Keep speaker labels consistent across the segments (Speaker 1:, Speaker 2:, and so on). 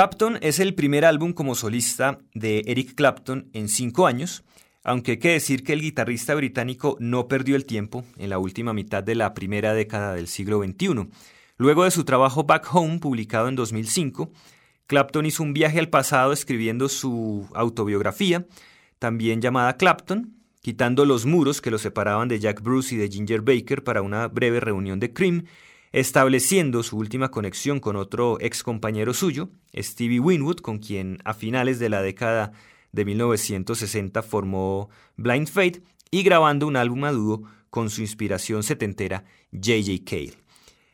Speaker 1: Clapton es el primer álbum como solista de Eric Clapton en cinco años, aunque hay que decir que el guitarrista británico no perdió el tiempo en la última mitad de la primera década del siglo XXI. Luego de su trabajo Back Home, publicado en 2005, Clapton hizo un viaje al pasado escribiendo su autobiografía, también llamada Clapton, quitando los muros que lo separaban de Jack Bruce y de Ginger Baker para una breve reunión de Cream, estableciendo su última conexión con otro ex compañero suyo, Stevie Winwood, con quien a finales de la década de 1960 formó Blind Faith y grabando un álbum a dúo con su inspiración setentera J.J. Cale.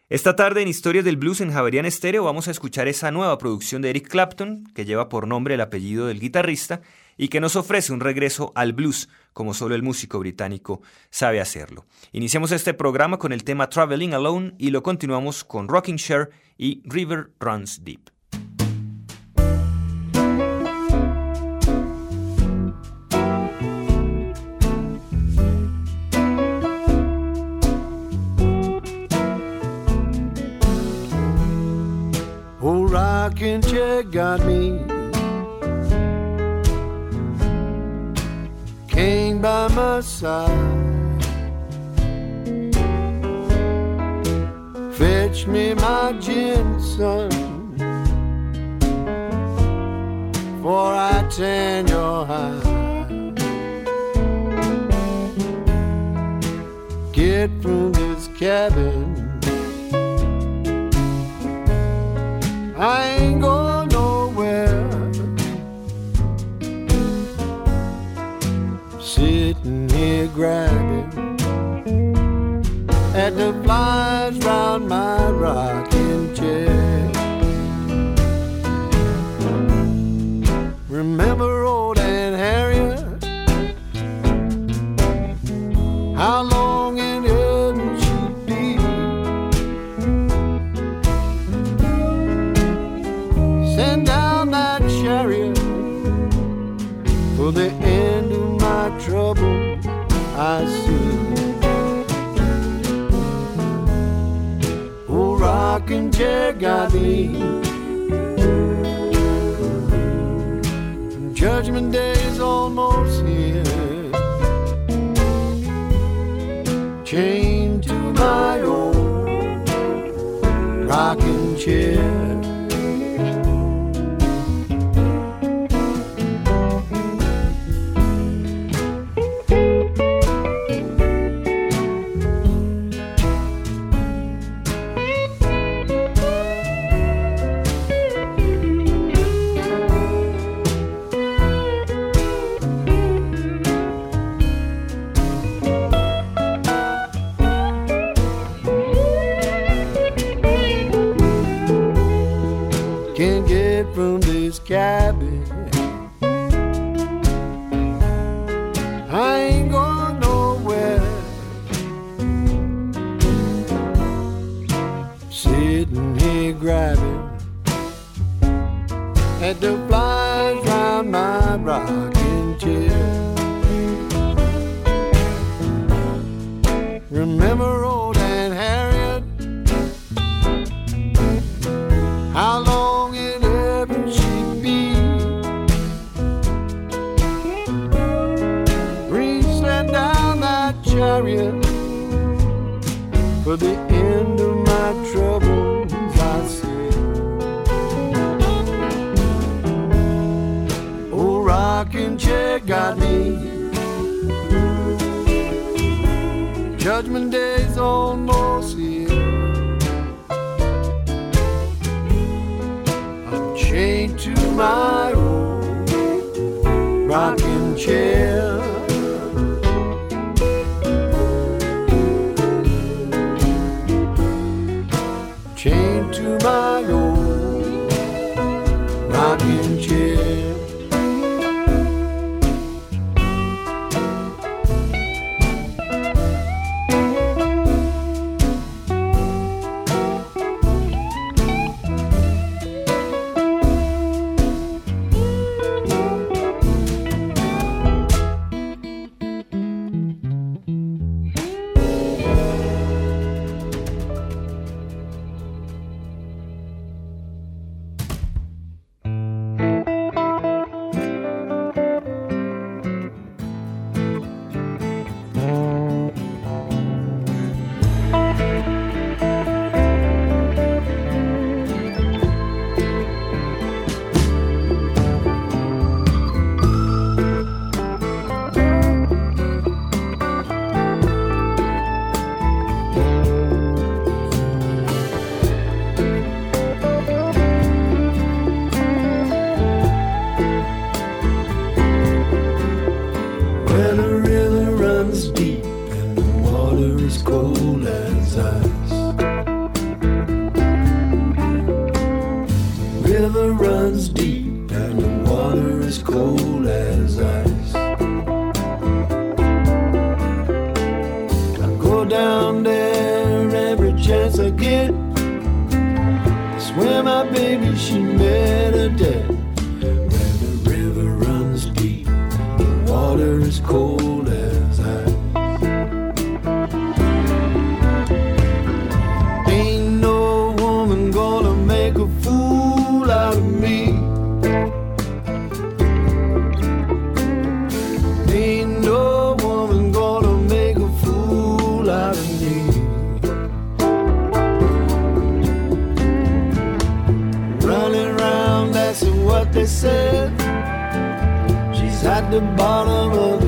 Speaker 1: Esta tarde en Historias del Blues en Javerian Estéreo vamos a escuchar esa nueva producción de Eric Clapton, que lleva por nombre el apellido del guitarrista y que nos ofrece un regreso al blues como solo el músico británico sabe hacerlo. Iniciamos este programa con el tema Traveling Alone y lo continuamos con Rocking Chair y River Runs Deep.
Speaker 2: Old rocking chair got me. Side. Fetch me my gin, son. For I tan your hide. Get from this cabin. Here grabbing at the flies round my rocking the bottom of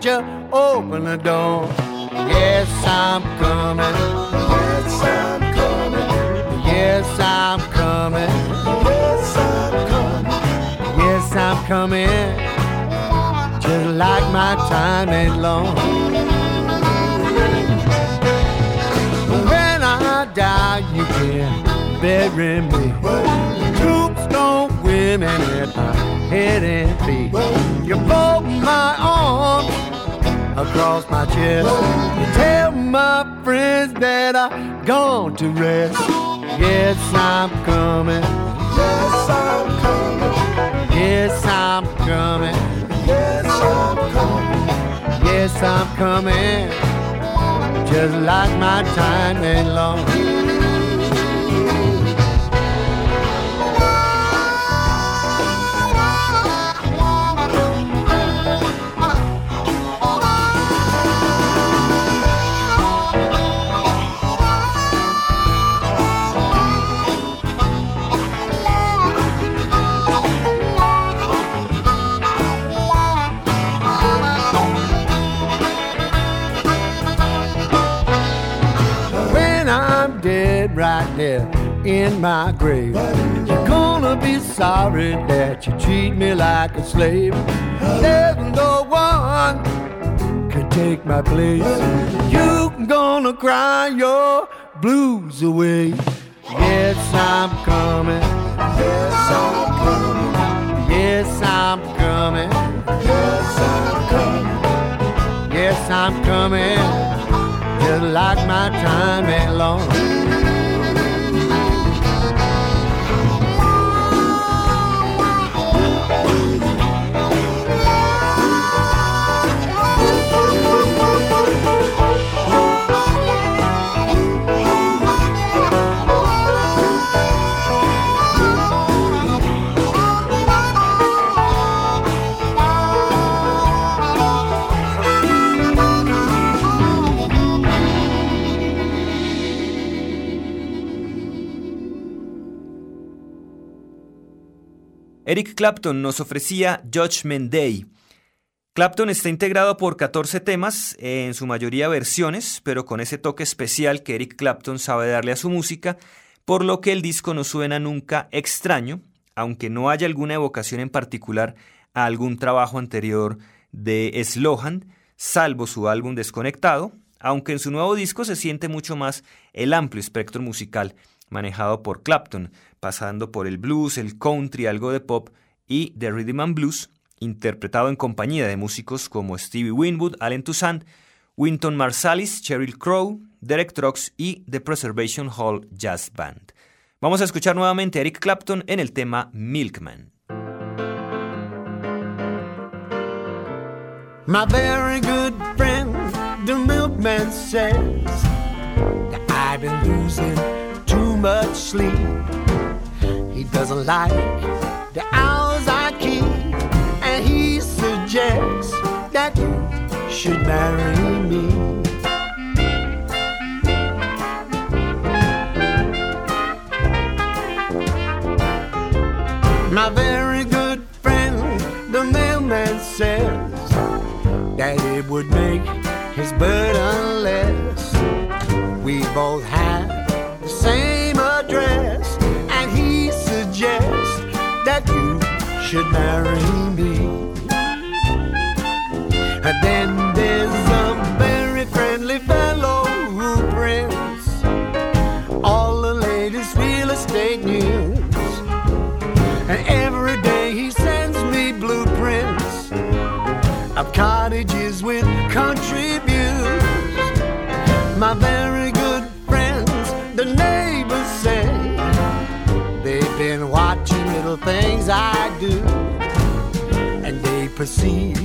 Speaker 2: won't you open the door? Yes, I'm coming. Yes, I'm coming. Yes, I'm coming. Yes, I'm coming. Yes, I'm coming. Just like my time ain't long. When I die, you can bury me. Tombstone women at my head and feet. You fold my arms across my chest. You tell my friends that I've gone to rest. Yes, I'm coming. Yes, I'm coming. Yes, I'm coming. Yes, I'm coming. Yes, I'm coming. Just like my time ain't long. In my grave, you're gonna be sorry that you treat me like a slave. There's no one could take my place. You're gonna cry your blues away. Yes, I'm coming. Yes, I'm
Speaker 1: Clapton nos ofrecía Judgment Day. Clapton está integrado por 14 temas, en su mayoría versiones, pero con ese toque especial que Eric Clapton sabe darle a su música, por lo que el disco no suena nunca extraño, aunque no haya alguna evocación en particular a algún trabajo anterior de Slohan, salvo su álbum Desconectado, aunque en su nuevo disco se siente mucho más el amplio espectro musical manejado por Clapton, pasando por el blues, el country, algo de pop y The Rhythm and Blues, interpretado en compañía de músicos como Stevie Winwood, Allen Toussaint, Winton Marsalis, Cheryl Crow, Derek Trucks y The Preservation Hall Jazz Band. Vamos a escuchar nuevamente a Eric Clapton en el tema Milkman.
Speaker 2: My very good friend, the milkman says I've been losing too much sleep. He doesn't like the and suggests that you should marry me. My very good friend, the mailman says that it would make his burden less. We both have the same address, and he suggests that you should marry me. I do, and they perceive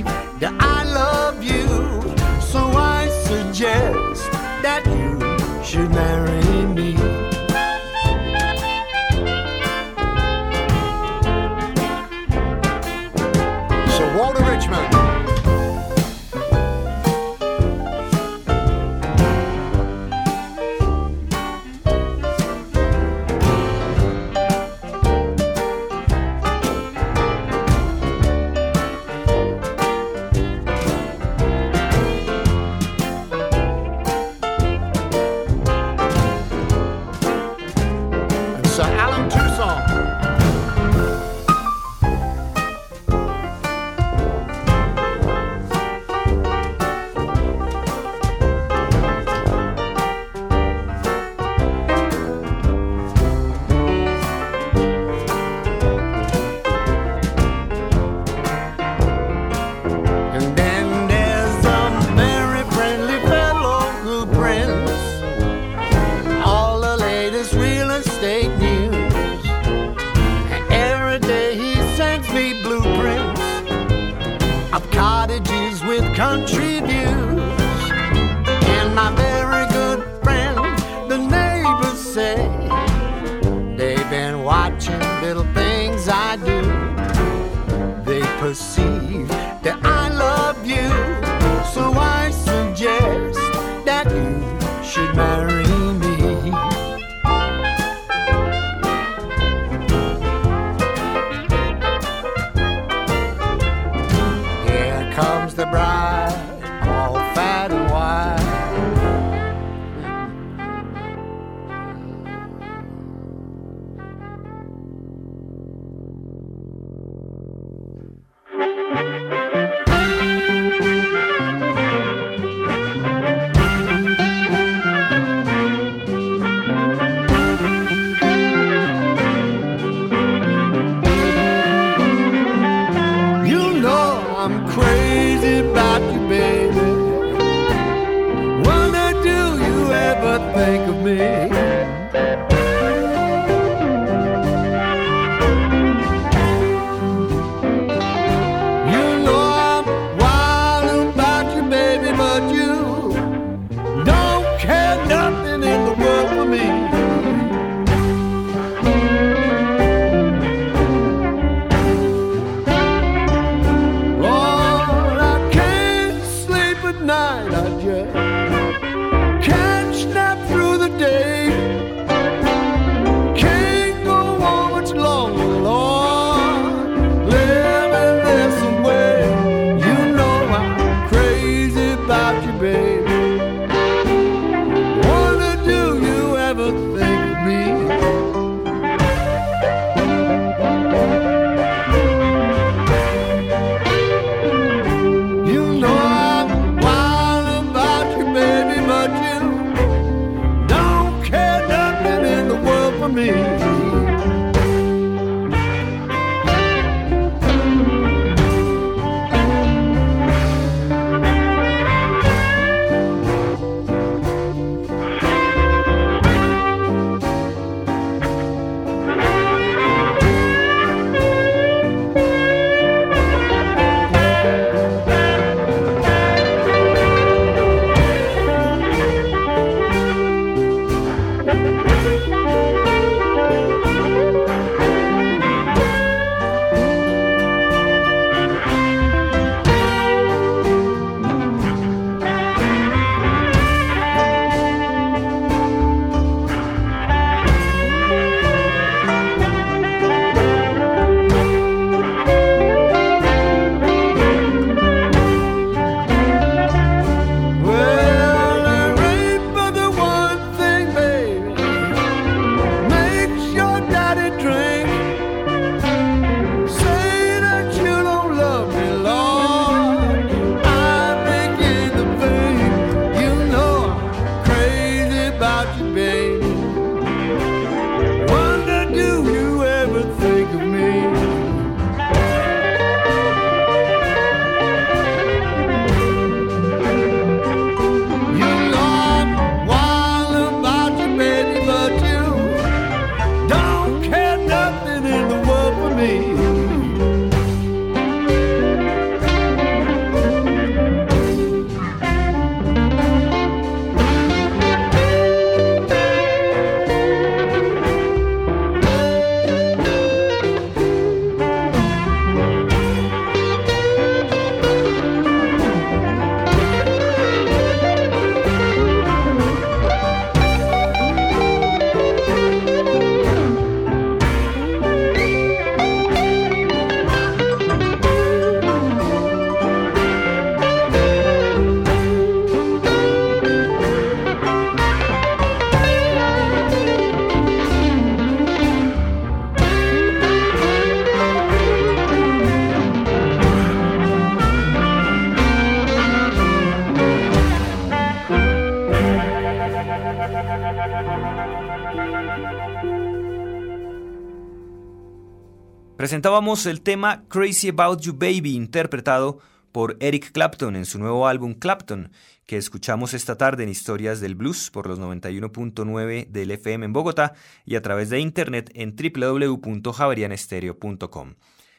Speaker 1: Presentábamos el tema Crazy About You Baby interpretado por Eric Clapton en su nuevo álbum Clapton, que escuchamos esta tarde en Historias del Blues por los 91.9 del FM en Bogotá y a través de internet en www.javerianestereo.com.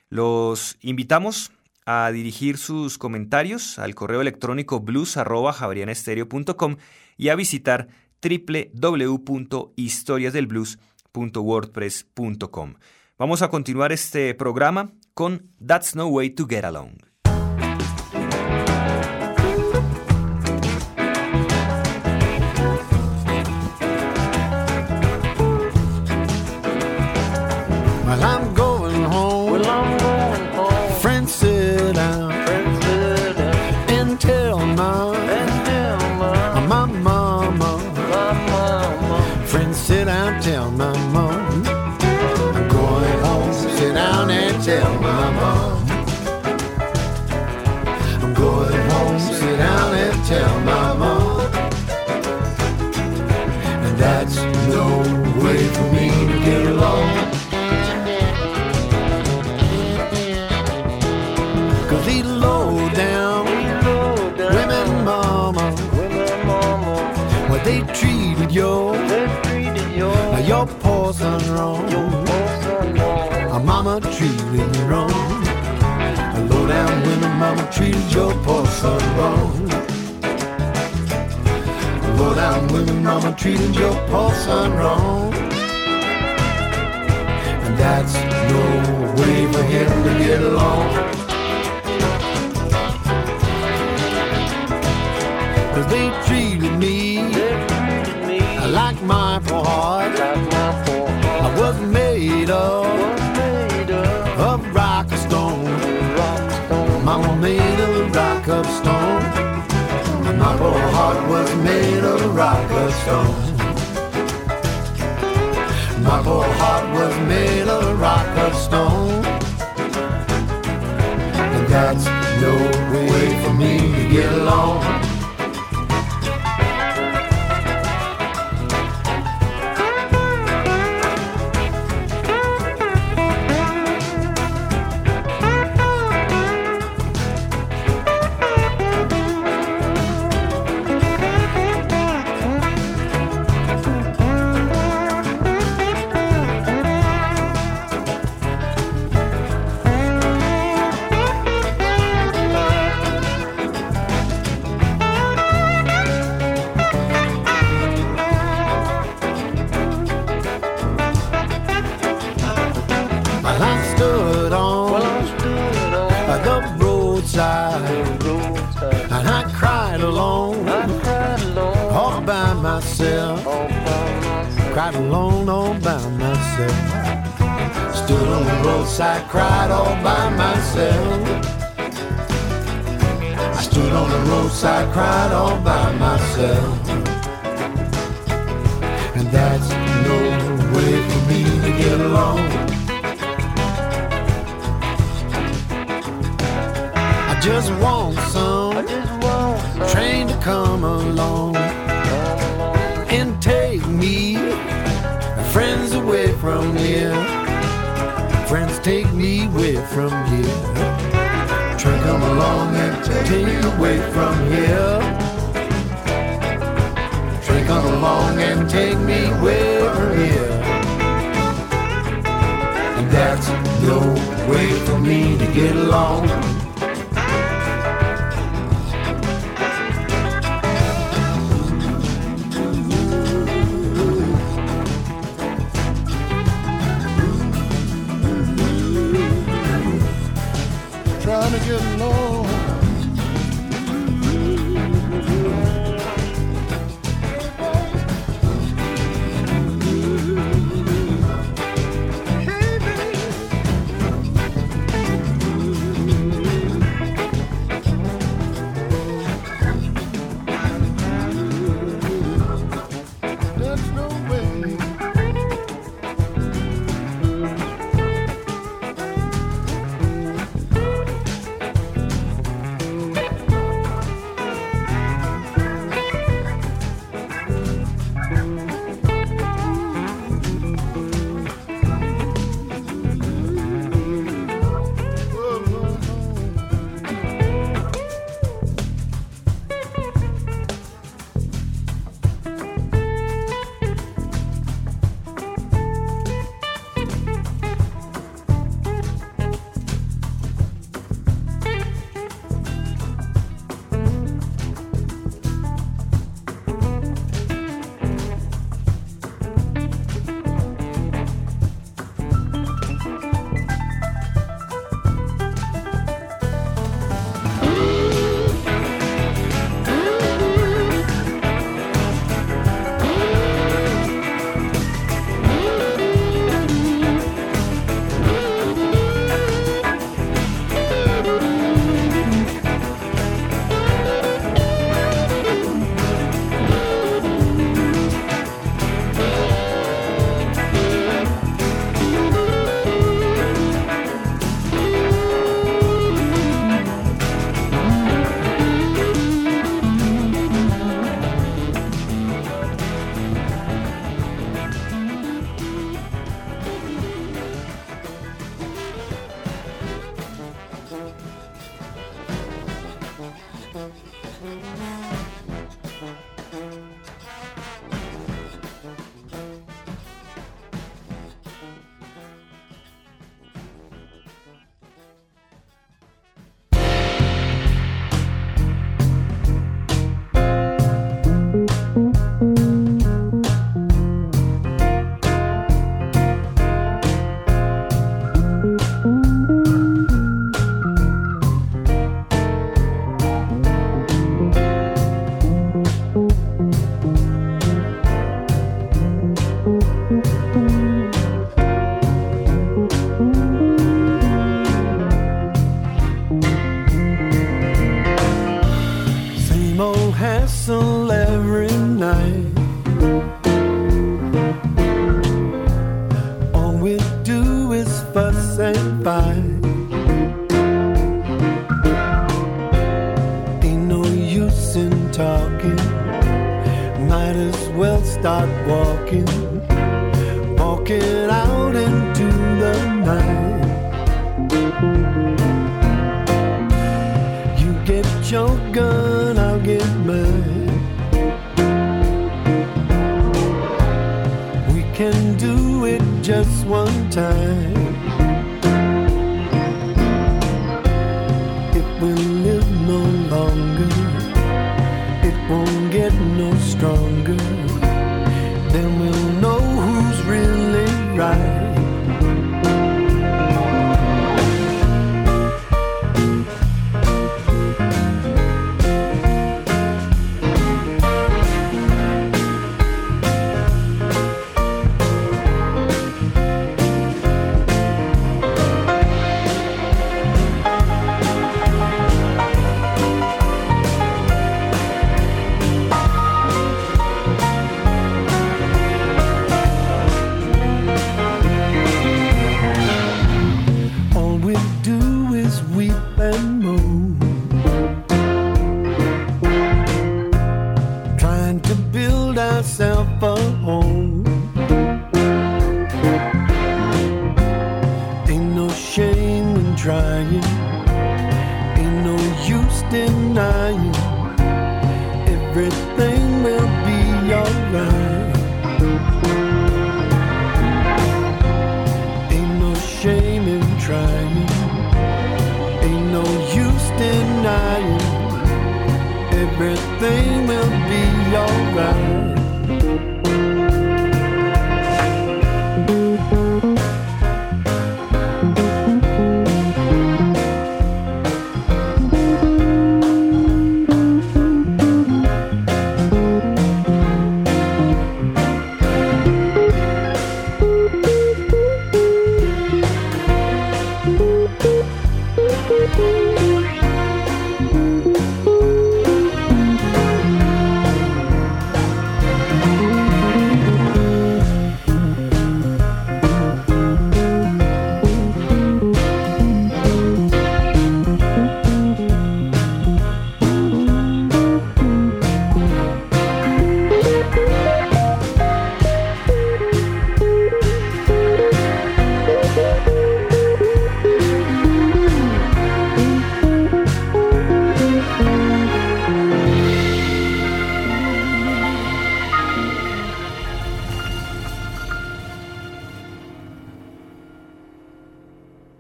Speaker 1: Los invitamos a dirigir sus comentarios al correo electrónico blues.javerianestereo.com y a visitar www.historiasdelblues.wordpress.com. Vamos a continuar este programa con That's No Way to Get Along.
Speaker 2: Treated me wrong. A mama treating wrong I low down women, mama treated your poor son wrong. Low down women, mama treated your poor son wrong. And that's no way for him to get along. Cause they treated me, like my poor heart. I was made of, of rock or stone. Mama made of rock of stone. My poor heart was made of rock of stone. My poor heart was made of rock of stone. And that's no way for me to get along. myself. Cried alone all by myself. Stood on the roadside, cried all by myself. I stood on the roadside, cried all by myself. And that's no way for me to get along. I just want some, I just want some. train to come along. from here. Train come along and take me away from here. Train come along and take me away from here. And that's no way for me to get along.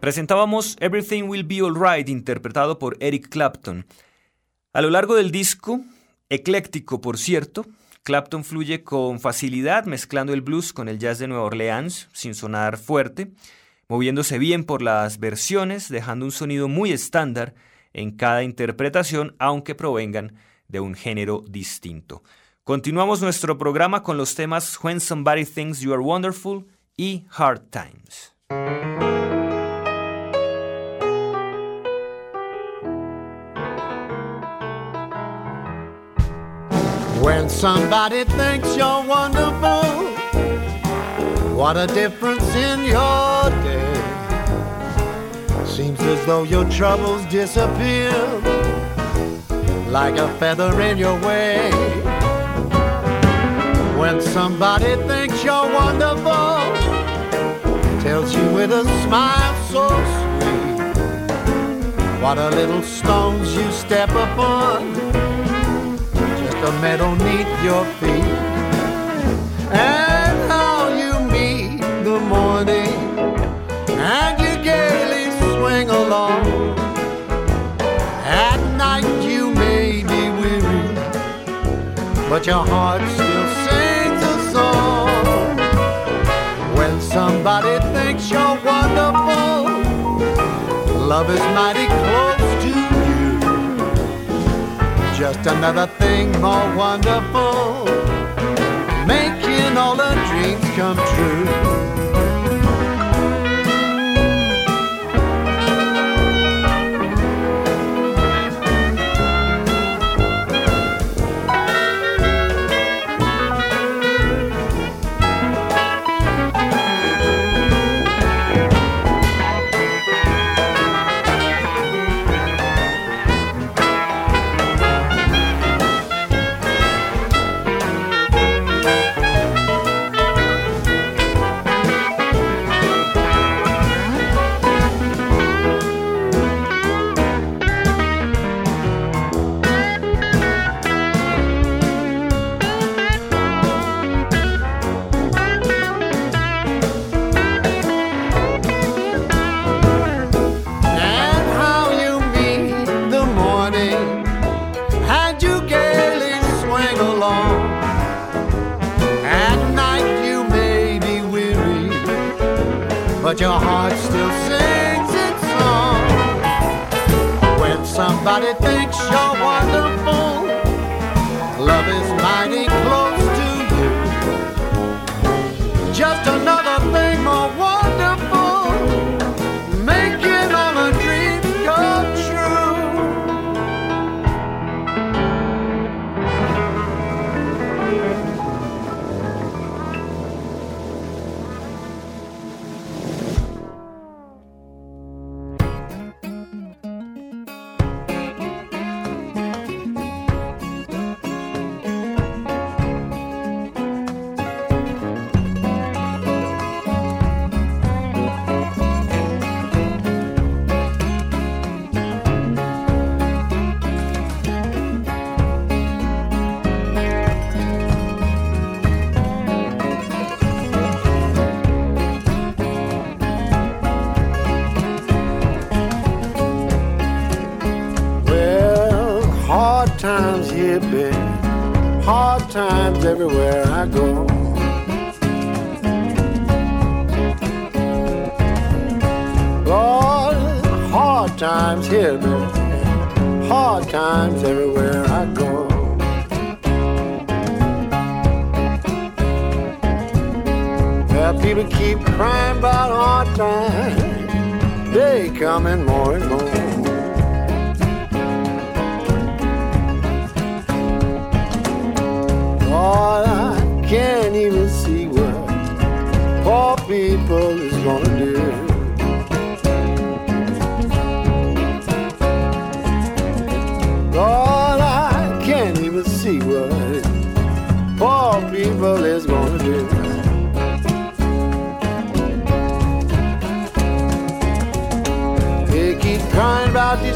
Speaker 1: Presentábamos Everything Will Be Alright, interpretado por Eric Clapton. A lo largo del disco, ecléctico por cierto, Clapton fluye con facilidad mezclando el blues con el jazz de Nueva Orleans, sin sonar fuerte, moviéndose bien por las versiones, dejando un sonido muy estándar en cada interpretación, aunque provengan de un género distinto. Continuamos nuestro programa con los temas When Somebody Thinks You Are Wonderful y Hard Times.
Speaker 2: When somebody thinks you're wonderful, what a difference in your day. Seems as though your troubles disappear like a feather in your way. When somebody thinks you're wonderful, tells you with a smile so sweet, what a little stones you step upon the meadow neath your feet. And how you meet the morning and you gaily swing along. At night you may be weary but your heart still sings a song. When somebody thinks you're wonderful love is mighty close just another thing more wonderful, making all the dreams come true. But your heart still sings its song. When somebody thinks you're wonderful, love is mighty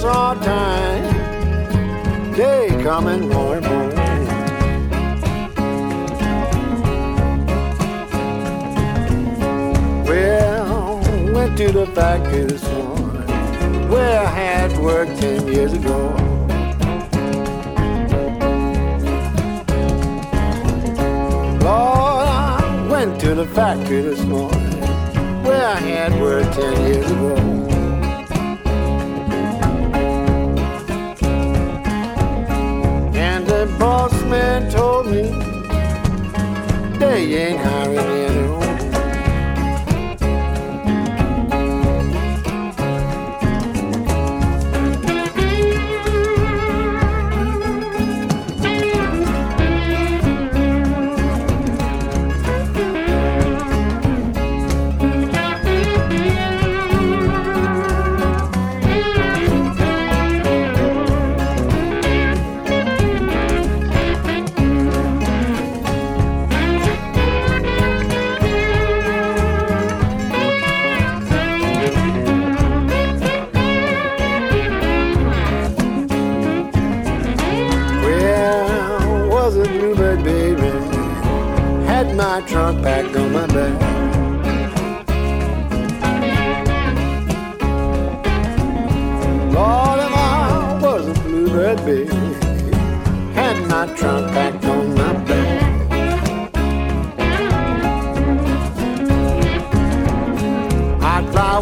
Speaker 2: these hard times. They coming more and more. Well, went to the factory this morning where I had worked ten years ago. Lord, I went to the factory this morning where I had worked ten years ago. The boss man told me they ain't hiring anyone.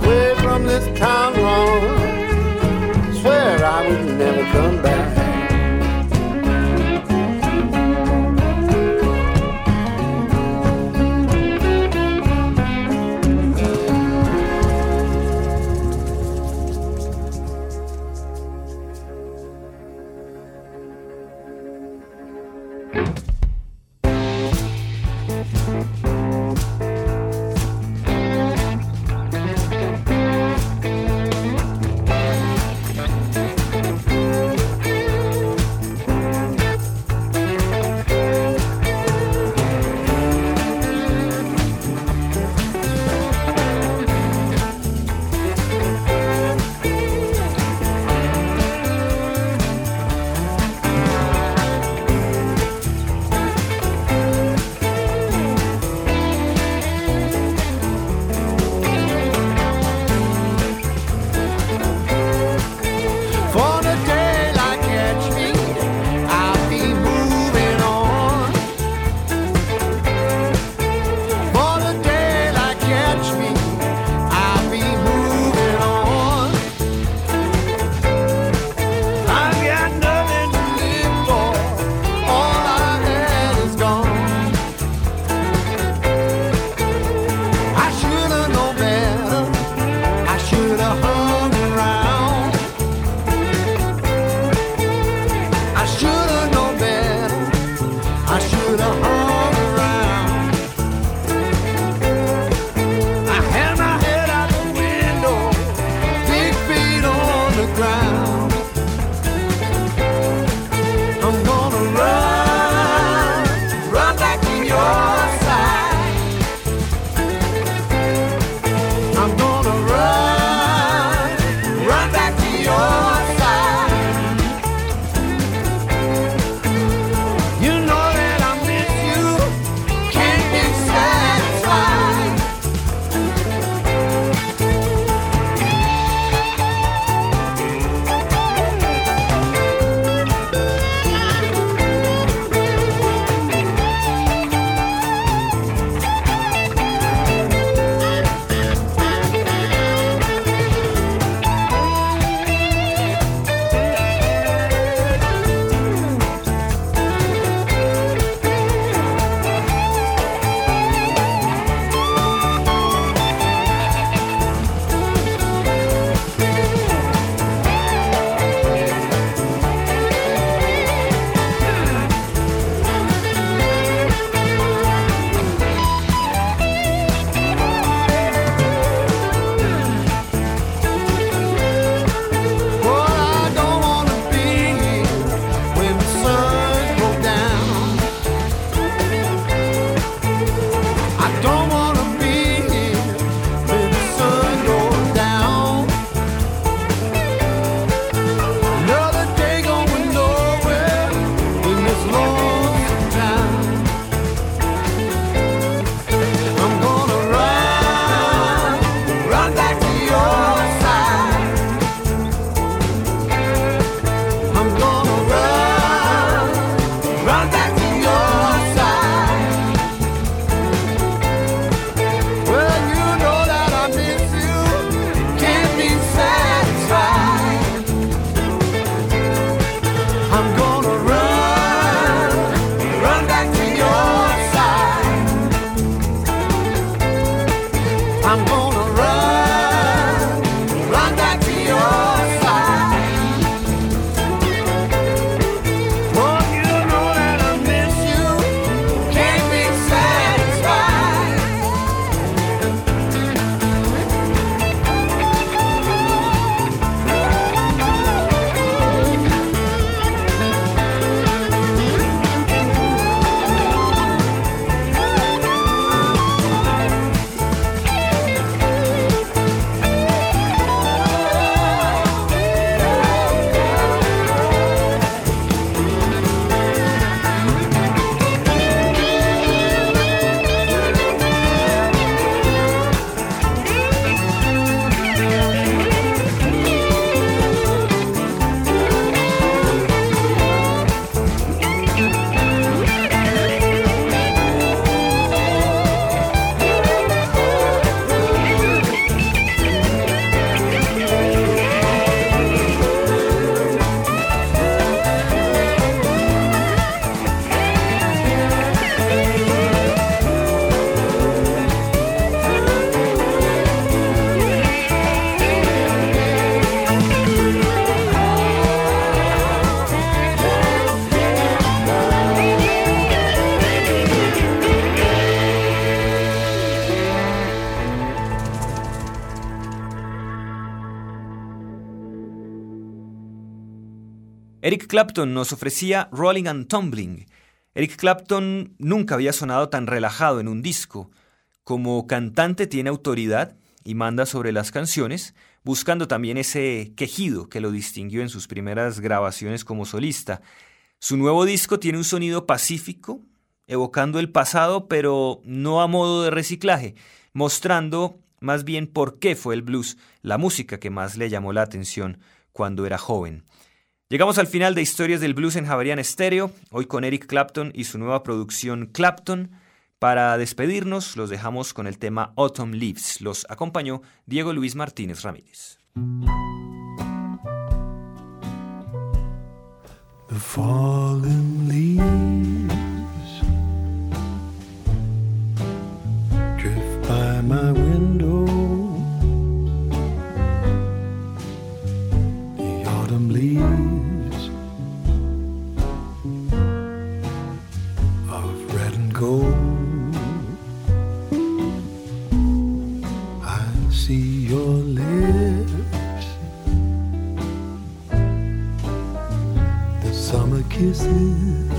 Speaker 2: Away from this town long. Swear I would never come
Speaker 1: Eric Clapton nos ofrecía Rolling and Tumbling. Eric Clapton nunca había sonado tan relajado en un disco. Como cantante tiene autoridad y manda sobre las canciones, buscando también ese quejido que lo distinguió en sus primeras grabaciones como solista. Su nuevo disco tiene un sonido pacífico, evocando el pasado, pero no a modo de reciclaje, mostrando más bien por qué fue el blues la música que más le llamó la atención cuando era joven. Llegamos al final de Historias del Blues en Javerian Estéreo, hoy con Eric Clapton y su nueva producción Clapton. Para despedirnos, los dejamos con el tema Autumn Leaves. Los acompañó Diego Luis Martínez Ramírez.
Speaker 2: Summer kisses.